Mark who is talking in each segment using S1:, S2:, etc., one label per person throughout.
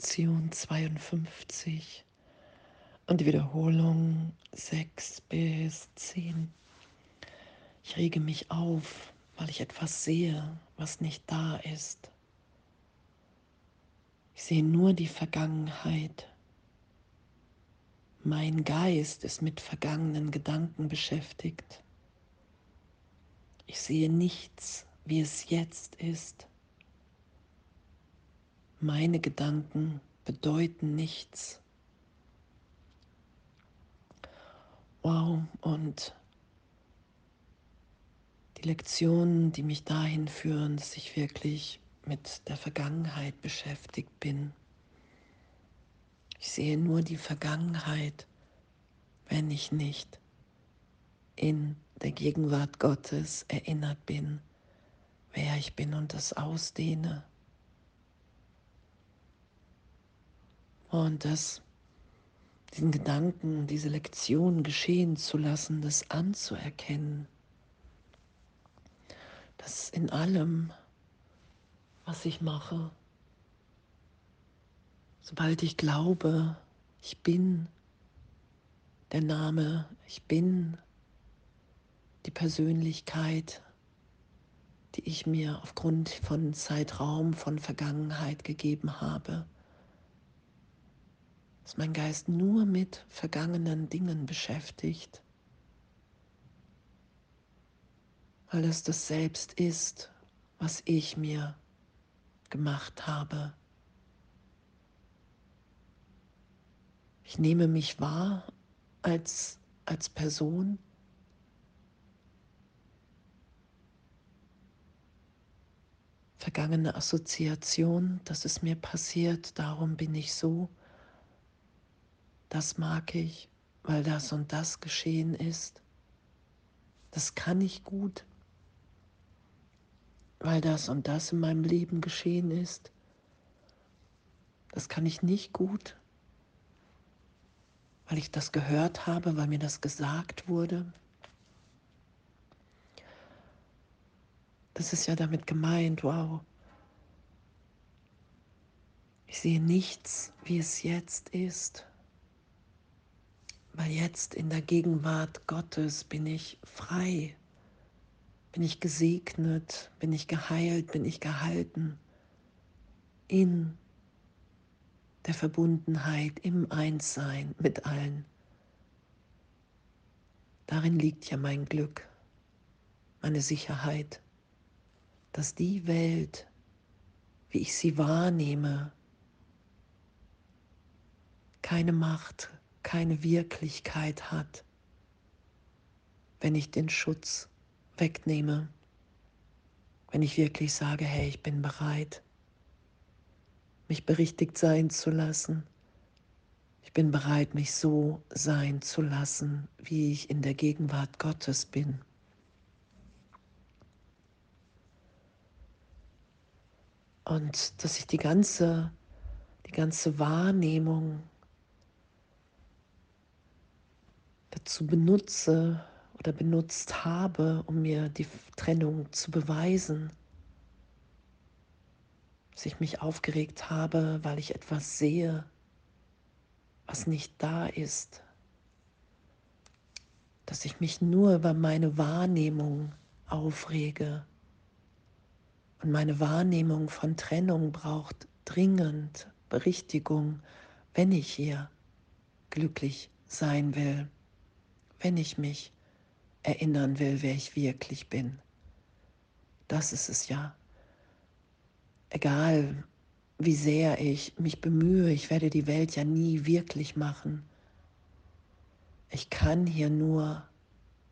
S1: Lektion 52 und die Wiederholung 6 bis 10. Ich rege mich auf, weil ich etwas sehe, was nicht da ist. Ich sehe nur die Vergangenheit. Mein Geist ist mit vergangenen Gedanken beschäftigt. Ich sehe nichts, wie es jetzt ist. Meine Gedanken bedeuten nichts. Wow, und die Lektionen, die mich dahin führen, dass ich wirklich mit der Vergangenheit beschäftigt bin. Ich sehe nur die Vergangenheit, wenn ich nicht in der Gegenwart Gottes erinnert bin, wer ich bin und das ausdehne. Und das, diesen Gedanken, diese Lektion geschehen zu lassen, das anzuerkennen, dass in allem, was ich mache, sobald ich glaube, ich bin der Name, ich bin die Persönlichkeit, die ich mir aufgrund von Zeitraum, von Vergangenheit gegeben habe, dass mein Geist nur mit vergangenen Dingen beschäftigt, weil es das Selbst ist, was ich mir gemacht habe. Ich nehme mich wahr als, als Person. Vergangene Assoziation, das ist mir passiert, darum bin ich so das mag ich, weil das und das geschehen ist. Das kann ich gut, weil das und das in meinem Leben geschehen ist. Das kann ich nicht gut, weil ich das gehört habe, weil mir das gesagt wurde. Das ist ja damit gemeint, wow. Ich sehe nichts, wie es jetzt ist. Weil jetzt in der Gegenwart Gottes bin ich frei, bin ich gesegnet, bin ich geheilt, bin ich gehalten? In der Verbundenheit, im Einssein mit allen. Darin liegt ja mein Glück, meine Sicherheit, dass die Welt, wie ich sie wahrnehme, keine Macht, keine Wirklichkeit hat, wenn ich den Schutz wegnehme, wenn ich wirklich sage, hey, ich bin bereit, mich berichtigt sein zu lassen. Ich bin bereit, mich so sein zu lassen, wie ich in der Gegenwart Gottes bin. Und dass ich die ganze, die ganze Wahrnehmung dazu benutze oder benutzt habe, um mir die Trennung zu beweisen. Dass ich mich aufgeregt habe, weil ich etwas sehe, was nicht da ist. Dass ich mich nur über meine Wahrnehmung aufrege. Und meine Wahrnehmung von Trennung braucht dringend Berichtigung, wenn ich hier glücklich sein will wenn ich mich erinnern will, wer ich wirklich bin. Das ist es ja. Egal, wie sehr ich mich bemühe, ich werde die Welt ja nie wirklich machen. Ich kann hier nur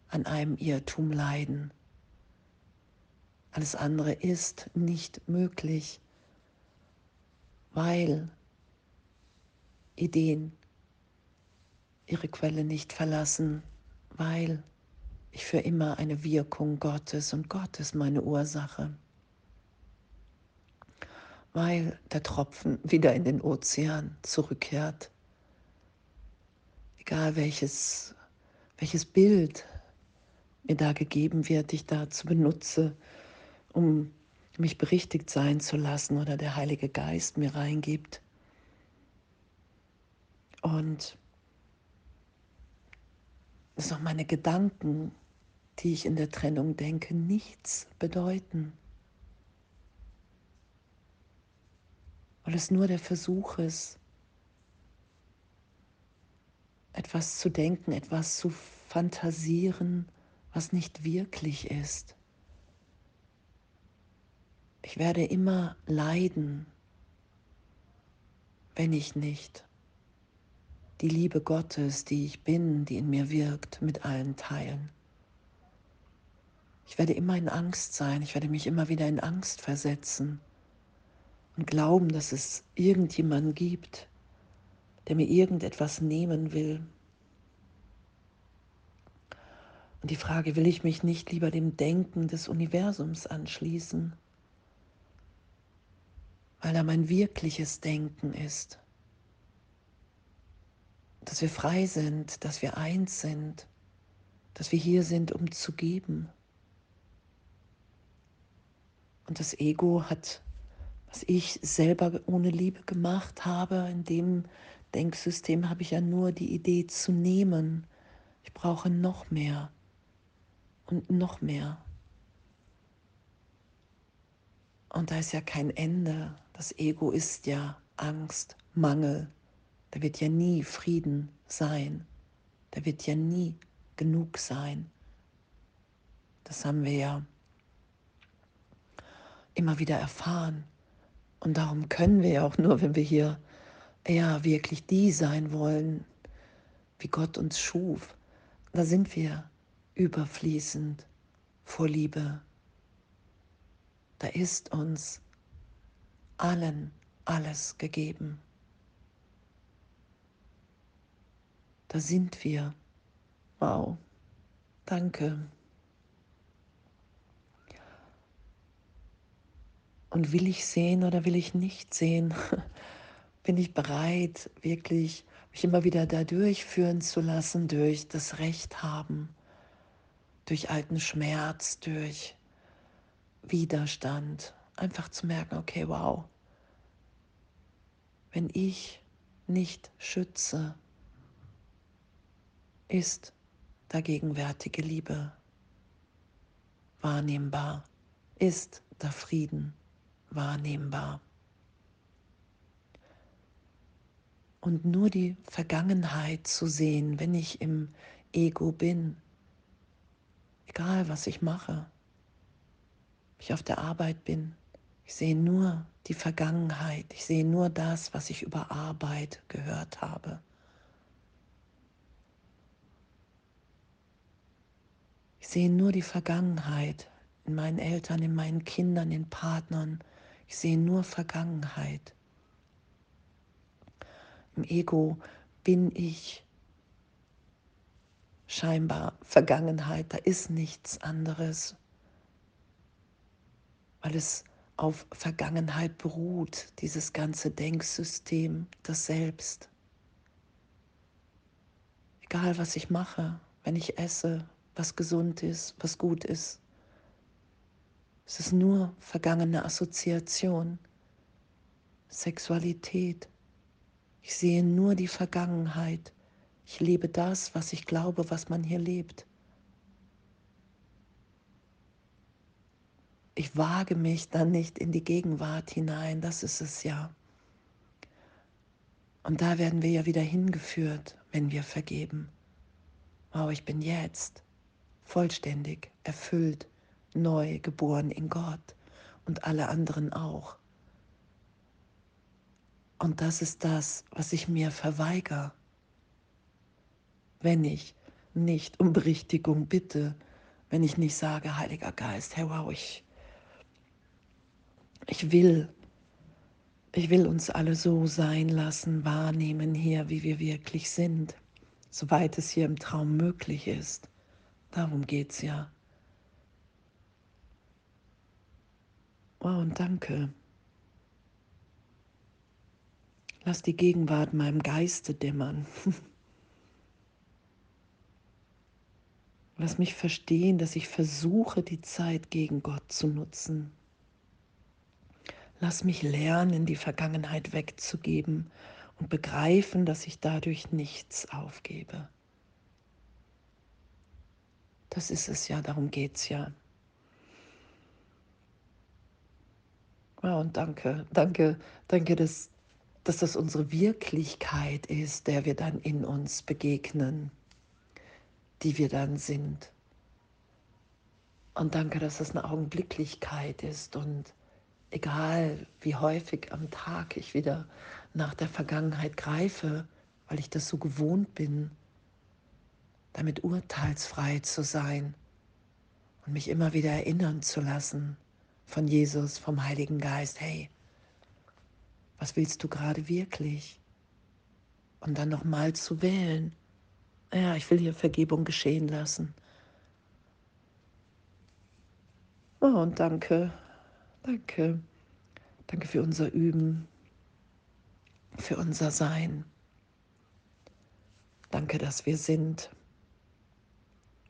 S1: an einem Irrtum leiden. Alles andere ist nicht möglich, weil Ideen ihre Quelle nicht verlassen, weil ich für immer eine Wirkung Gottes und Gott ist meine Ursache. Weil der Tropfen wieder in den Ozean zurückkehrt. Egal welches, welches Bild mir da gegeben wird, ich dazu benutze, um mich berichtigt sein zu lassen oder der Heilige Geist mir reingibt. Und dass auch meine Gedanken, die ich in der Trennung denke, nichts bedeuten. Weil es nur der Versuch ist, etwas zu denken, etwas zu fantasieren, was nicht wirklich ist. Ich werde immer leiden, wenn ich nicht die Liebe Gottes, die ich bin, die in mir wirkt, mit allen teilen. Ich werde immer in Angst sein, ich werde mich immer wieder in Angst versetzen und glauben, dass es irgendjemanden gibt, der mir irgendetwas nehmen will. Und die Frage, will ich mich nicht lieber dem Denken des Universums anschließen, weil da mein wirkliches Denken ist, dass wir frei sind, dass wir eins sind, dass wir hier sind, um zu geben. Und das Ego hat, was ich selber ohne Liebe gemacht habe, in dem Denksystem habe ich ja nur die Idee zu nehmen. Ich brauche noch mehr und noch mehr. Und da ist ja kein Ende. Das Ego ist ja Angst, Mangel. Da wird ja nie Frieden sein. Da wird ja nie genug sein. Das haben wir ja immer wieder erfahren. Und darum können wir ja auch nur, wenn wir hier ja wirklich die sein wollen, wie Gott uns schuf, da sind wir überfließend vor Liebe. Da ist uns allen alles gegeben. Da sind wir. Wow, danke. Und will ich sehen oder will ich nicht sehen? Bin ich bereit, wirklich mich immer wieder da durchführen zu lassen, durch das Recht haben, durch alten Schmerz, durch Widerstand, einfach zu merken, okay, wow, wenn ich nicht schütze, ist da gegenwärtige Liebe wahrnehmbar, ist da Frieden wahrnehmbar. Und nur die Vergangenheit zu sehen, wenn ich im Ego bin, egal was ich mache, ich auf der Arbeit bin, ich sehe nur die Vergangenheit, ich sehe nur das, was ich über Arbeit gehört habe. Sehe nur die Vergangenheit in meinen Eltern, in meinen Kindern, in Partnern. Ich sehe nur Vergangenheit. Im Ego bin ich scheinbar Vergangenheit, da ist nichts anderes, weil es auf Vergangenheit beruht, dieses ganze Denksystem, das Selbst. Egal was ich mache, wenn ich esse, was gesund ist, was gut ist. Es ist nur vergangene Assoziation, Sexualität. Ich sehe nur die Vergangenheit. Ich lebe das, was ich glaube, was man hier lebt. Ich wage mich dann nicht in die Gegenwart hinein, das ist es ja. Und da werden wir ja wieder hingeführt, wenn wir vergeben. Wow, ich bin jetzt vollständig, erfüllt, neu geboren in Gott und alle anderen auch. Und das ist das, was ich mir verweigere, wenn ich nicht um Berichtigung bitte, wenn ich nicht sage, Heiliger Geist, hey wow, ich, ich will, ich will uns alle so sein lassen, wahrnehmen hier, wie wir wirklich sind, soweit es hier im Traum möglich ist. Darum geht es ja. Wow und danke. Lass die Gegenwart meinem Geiste dämmern. Lass mich verstehen, dass ich versuche, die Zeit gegen Gott zu nutzen. Lass mich lernen, die Vergangenheit wegzugeben und begreifen, dass ich dadurch nichts aufgebe. Das ist es ja, darum geht es ja. Ja, und danke, danke, danke, dass, dass das unsere Wirklichkeit ist, der wir dann in uns begegnen, die wir dann sind. Und danke, dass das eine Augenblicklichkeit ist und egal wie häufig am Tag ich wieder nach der Vergangenheit greife, weil ich das so gewohnt bin, damit urteilsfrei zu sein und mich immer wieder erinnern zu lassen von Jesus, vom Heiligen Geist, hey, was willst du gerade wirklich? Und dann nochmal zu wählen, ja, ich will hier Vergebung geschehen lassen. Oh, und danke, danke, danke für unser Üben, für unser Sein. Danke, dass wir sind